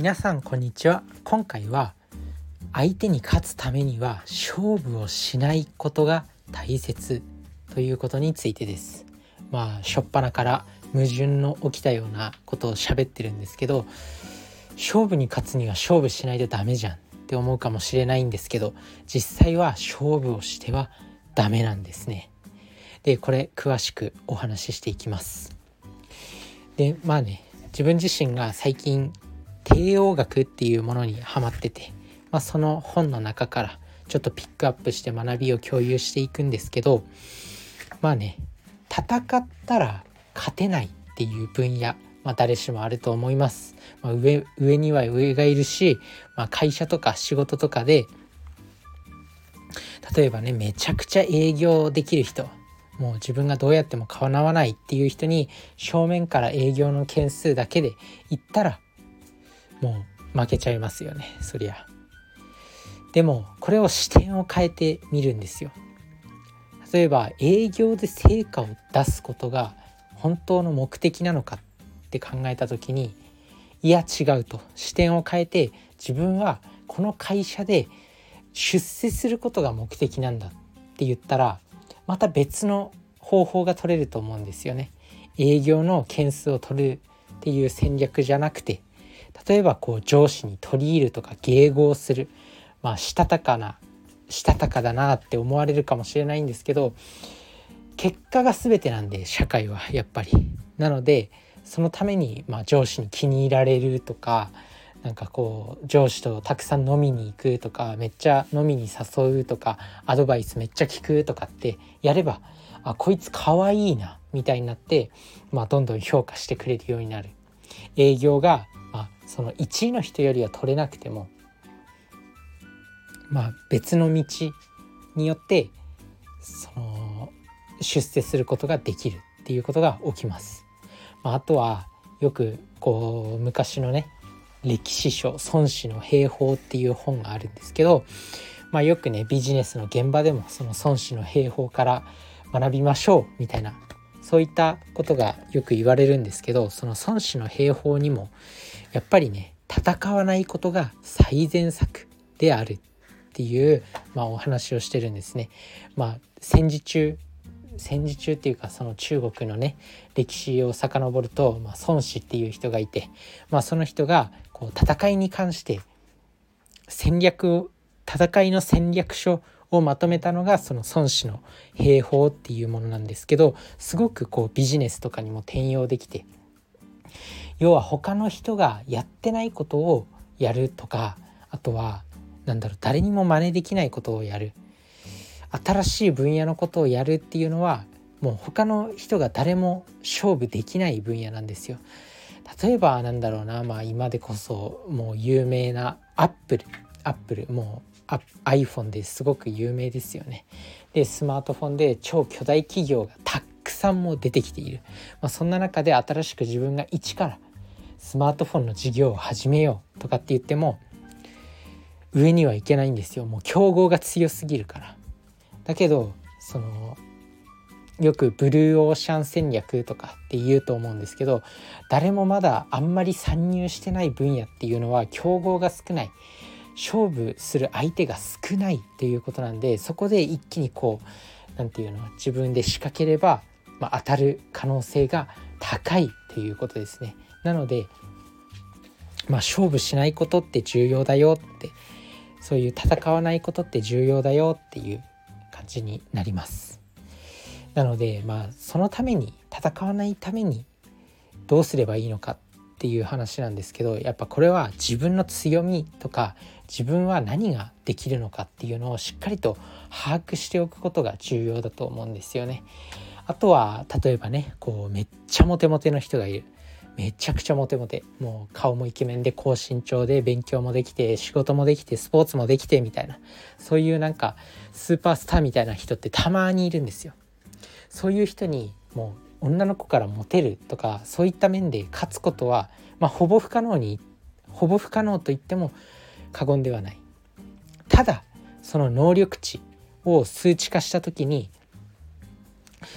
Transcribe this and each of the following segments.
皆さんこんにちは。今回は相手に勝つためには勝負をしないことが大切ということについてです。まあ初っ端から矛盾の起きたようなことを喋ってるんですけど勝負に勝つには勝負しないとダメじゃんって思うかもしれないんですけど実際は勝負をしてはダメなんですね。でこれ詳しくお話ししていきます。でまあね自分自身が最近帝王学っていうものにハマってて、まあ、その本の中からちょっとピックアップして学びを共有していくんですけどまあね戦ったら勝てないっていう分野、まあ、誰しもあると思います。まあ、上上には上がいるし、まあ、会社とか仕事とかで例えばねめちゃくちゃ営業できる人もう自分がどうやってもかなわないっていう人に正面から営業の件数だけで言ったらもう負けちゃいますよねそりゃ。でもこれを視点を変えてみるんですよ。例えば営業で成果を出すことが本当の目的なのかって考えた時にいや違うと視点を変えて自分はこの会社で出世することが目的なんだって言ったらまた別の方法が取れると思うんですよね。営業の件数を取るっていう戦略じゃなくて例えばこう上司に取り入るとか迎合するまあしたたかなしたたかだなって思われるかもしれないんですけど結果が全てなんで社会はやっぱり。なのでそのためにまあ上司に気に入られるとかなんかこう上司とたくさん飲みに行くとかめっちゃ飲みに誘うとかアドバイスめっちゃ聞くとかってやればあこいつかわいいなみたいになって、まあ、どんどん評価してくれるようになる営業が、その1位の人よりは取れなくても、まあ、別の道によってその出世することができるっていうことが起きます。まあ、あとはよくこう昔のね歴史書「孫子の兵法」っていう本があるんですけど、まあ、よくねビジネスの現場でもその孫子の兵法から学びましょうみたいなそういったことがよく言われるんですけどその孫子の兵法にもやっぱりね戦わないことが最善策であるっていう、まあ、お話をしてるんですね。まあ、戦時中戦時中っていうかその中国のね歴史を遡ると、まあ、孫子っていう人がいて、まあ、その人がこう戦いに関して戦略を戦いの戦略書をまとめたのがその孫子の兵法っていうものなんですけどすごくこうビジネスとかにも転用できて要は他の人がやってないことをやるとかあとは何だろう誰にも真似できないことをやる新しい分野のことをやるっていうのはもう他の人が誰も勝負できない分野なんですよ。例えばなんだろうな、まあ、今でこそもう有名なアップルアップルもう iPhone ですごく有名ですよね。でスマートフォンで超巨大企業がたくさんも出てきている、まあ、そんな中で新しく自分が一からスマートフォンの事業を始めようとかって言っても上にはいけないんですよ。もう競合が強すぎるから。だけどそのよくブルーオーシャン戦略とかって言うと思うんですけど誰もまだあんまり参入してない分野っていうのは競合が少ない。勝負する相手が少ないっていうことなんでそこで一気にこう何て言うの自分で仕掛ければ、まあ、当たる可能性が高い。っていうことですね。なのでまあ勝負しないことって重要だよってそういう戦わないことって重要だよっていう感じになります。なのでまあそのために戦わないためにどうすればいいのかっていう話なんですけどやっぱこれは自分の強みとか自分は何ができるのかっていうのをしっかりと把握しておくことが重要だと思うんですよね。あとは例えばねこうめっちゃモテモテの人がいる。めちゃくちゃモテモテもう顔もイケメンで高身長で勉強もできて仕事もできてスポーツもできてみたいなそういうなんかスーパースターみたいな人ってたまにいるんですよ。そういう人にもう女の子からモテるとかそういった面で勝つことは、まあ、ほぼ不可能にほぼ不可能と言っても過言ではない。ただその能力値を数値化した時に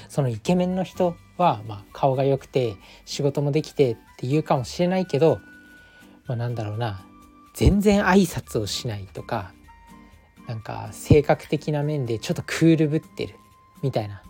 そのイケメンの人はまあ顔が良くて仕事もできてっていうかもしれないけどまあ、なんだろうな全然挨拶をしないとかなんか性格的な面でちょっとクールぶってるみたいな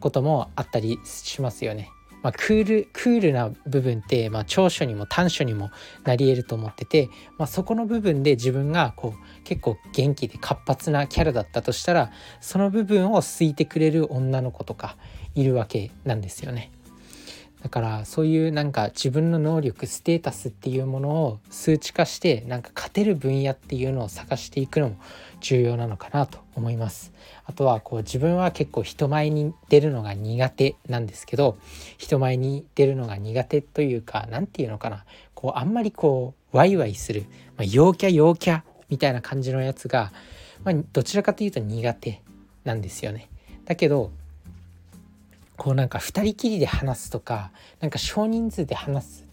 こともあったりしますよね。まあ、クールクールな部分って、まあ、長所にも短所にもなりえると思ってて、まあ、そこの部分で自分がこう結構元気で活発なキャラだったとしたらその部分を好いてくれる女の子とかいるわけなんですよね。だからそういうなんか自分の能力ステータスっていうものを数値化してなんか勝てる分野っていうのを探していくのも重要なのかなと思います。あとはこう自分は結構人前に出るのが苦手なんですけど人前に出るのが苦手というか何て言うのかな。こうあんまりこうワイワイする、まあ、陽キャ陽キャみたいな感じのやつが、まあ、どちらかというと苦手なんですよね。だけどこうなんか2人きりで話すとかなんか少人数で話す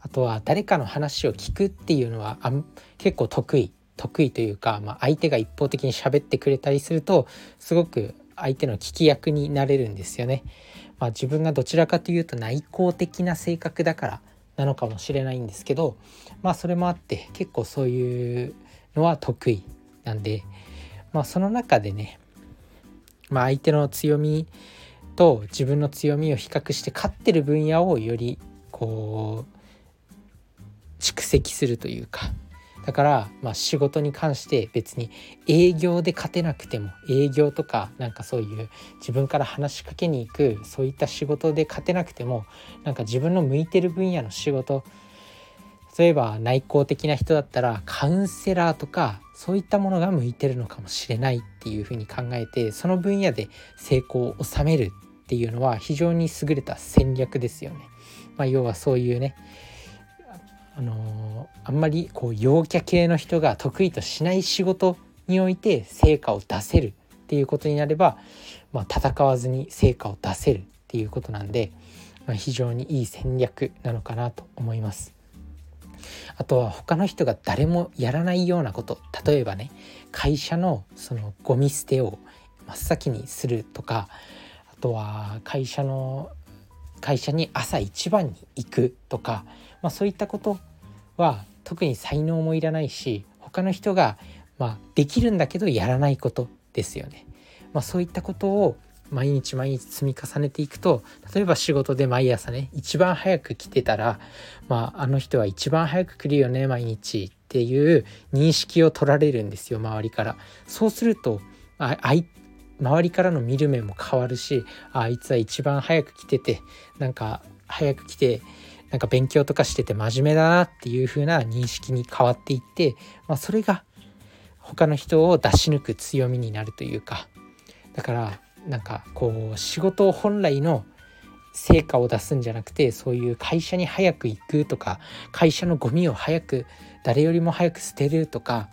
あとは誰かの話を聞くっていうのはあ結構得意得意というか、まあ、相手が一方的に喋ってくれたりするとすごく相手の聞き役になれるんですよね。まあ、自分がどちらかというと内向的な性格だからなのかもしれないんですけどまあそれもあって結構そういうのは得意なんでまあその中でね、まあ、相手の強みと自分の強みを比較して勝ってる分野をよりこう蓄積するというか。だから、まあ、仕事に関して別に営業で勝てなくても営業とかなんかそういう自分から話しかけに行くそういった仕事で勝てなくてもなんか自分の向いてる分野の仕事例えば内向的な人だったらカウンセラーとかそういったものが向いてるのかもしれないっていうふうに考えてその分野で成功を収めるっていうのは非常に優れた戦略ですよね。まあ、要はそういうねあのー、あんまりこう陽キャ系の人が得意としない仕事において成果を出せるっていうことになれば、まあ、戦わずに成果を出せるっていうことなんで、まあ、非常にいい戦略なのかなと思います。あとは他の人が誰もやらないようなこと例えばね会社のそのゴミ捨てを真っ先にするとかあとは会社の会社に朝一番に行くとか、まあ、そういったことは特に才能もいらないし他の人がまあできるんだけどやらないことですよね。まあ、そういったことを毎日毎日積み重ねていくと例えば仕事で毎朝ね一番早く来てたら、まあ、あの人は一番早く来るよね毎日っていう認識を取られるんですよ周りから。そうするとあ相周りからの見る目も変わるしあいつは一番早く来ててなんか早く来てなんか勉強とかしてて真面目だなっていう風な認識に変わっていって、まあ、それが他の人を出し抜く強みになるというかだからなんかこう仕事本来の成果を出すんじゃなくてそういう会社に早く行くとか会社のゴミを早く誰よりも早く捨てるとか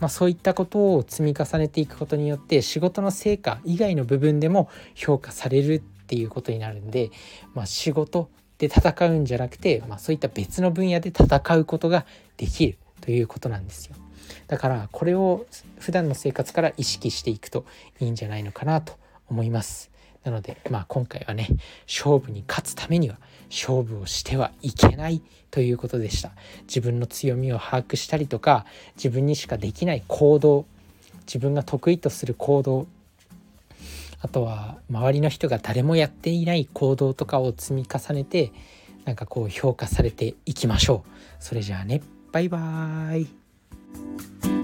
まあ、そういったことを積み重ねていくことによって仕事の成果以外の部分でも評価されるっていうことになるんで、まあ、仕事で戦うんじゃなくて、まあ、そういった別の分野で戦うことができるということなんですよ。だからこれを普段の生活から意識していくといいんじゃないのかなと思います。なので、まあ、今回はね勝負に勝つためには勝負をしてはいけないということでした。自分の強みを把握したりとか自分にしかできない行動自分が得意とする行動あとは周りの人が誰もやっていない行動とかを積み重ねてなんかこう評価されていきましょう。それじゃあねバイバーイ。